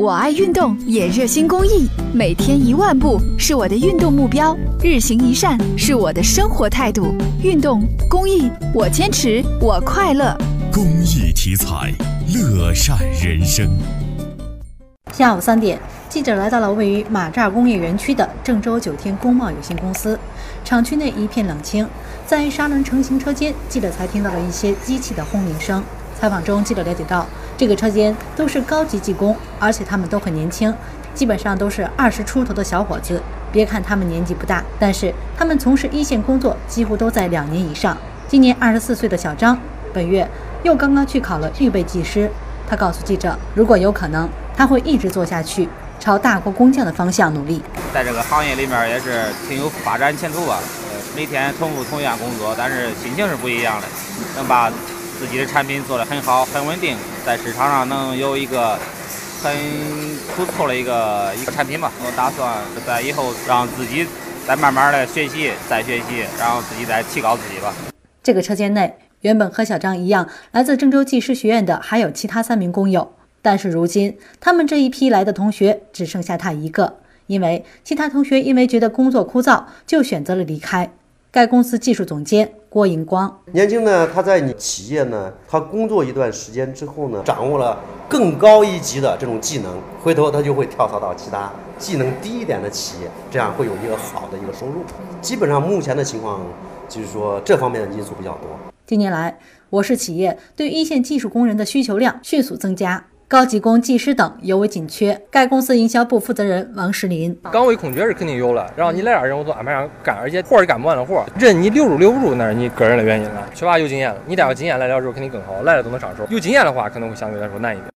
我爱运动，也热心公益，每天一万步是我的运动目标，日行一善是我的生活态度。运动公益，我坚持，我快乐。公益题材，乐善人生。下午三点，记者来到了位于马扎工业园区的郑州九天工贸有限公司，厂区内一片冷清，在砂轮成型车间，记者才听到了一些机器的轰鸣声。采访中，记者了解到，这个车间都是高级技工，而且他们都很年轻，基本上都是二十出头的小伙子。别看他们年纪不大，但是他们从事一线工作几乎都在两年以上。今年二十四岁的小张，本月又刚刚去考了预备技师。他告诉记者，如果有可能，他会一直做下去，朝大国工匠的方向努力。在这个行业里面也是挺有发展前途吧。呃每天重复同样工作，但是心情是不一样的，能把。自己的产品做得很好，很稳定，在市场上能有一个很不错的一个一个产品吧。我打算在以后让自己再慢慢的学习，再学习，然后自己再提高自己吧。这个车间内原本和小张一样来自郑州技师学院的还有其他三名工友，但是如今他们这一批来的同学只剩下他一个，因为其他同学因为觉得工作枯燥，就选择了离开。该公司技术总监郭银光，年轻呢，他在你企业呢，他工作一段时间之后呢，掌握了更高一级的这种技能，回头他就会跳槽到其他技能低一点的企业，这样会有一个好的一个收入。基本上目前的情况就是说这方面的因素比较多。近年来，我市企业对一线技术工人的需求量迅速增加。高级工、技师等尤为紧缺。该公司营销部负责人王石林：岗位空缺是肯定有了，然后你来点人，我都安排上干，而且活儿干不完的活儿，人你留住留不住那是你个人的原因了。缺乏有经验了，你带个经验来了之后肯定更好，来了都能上手。有经验的话可能会相对来说难一点。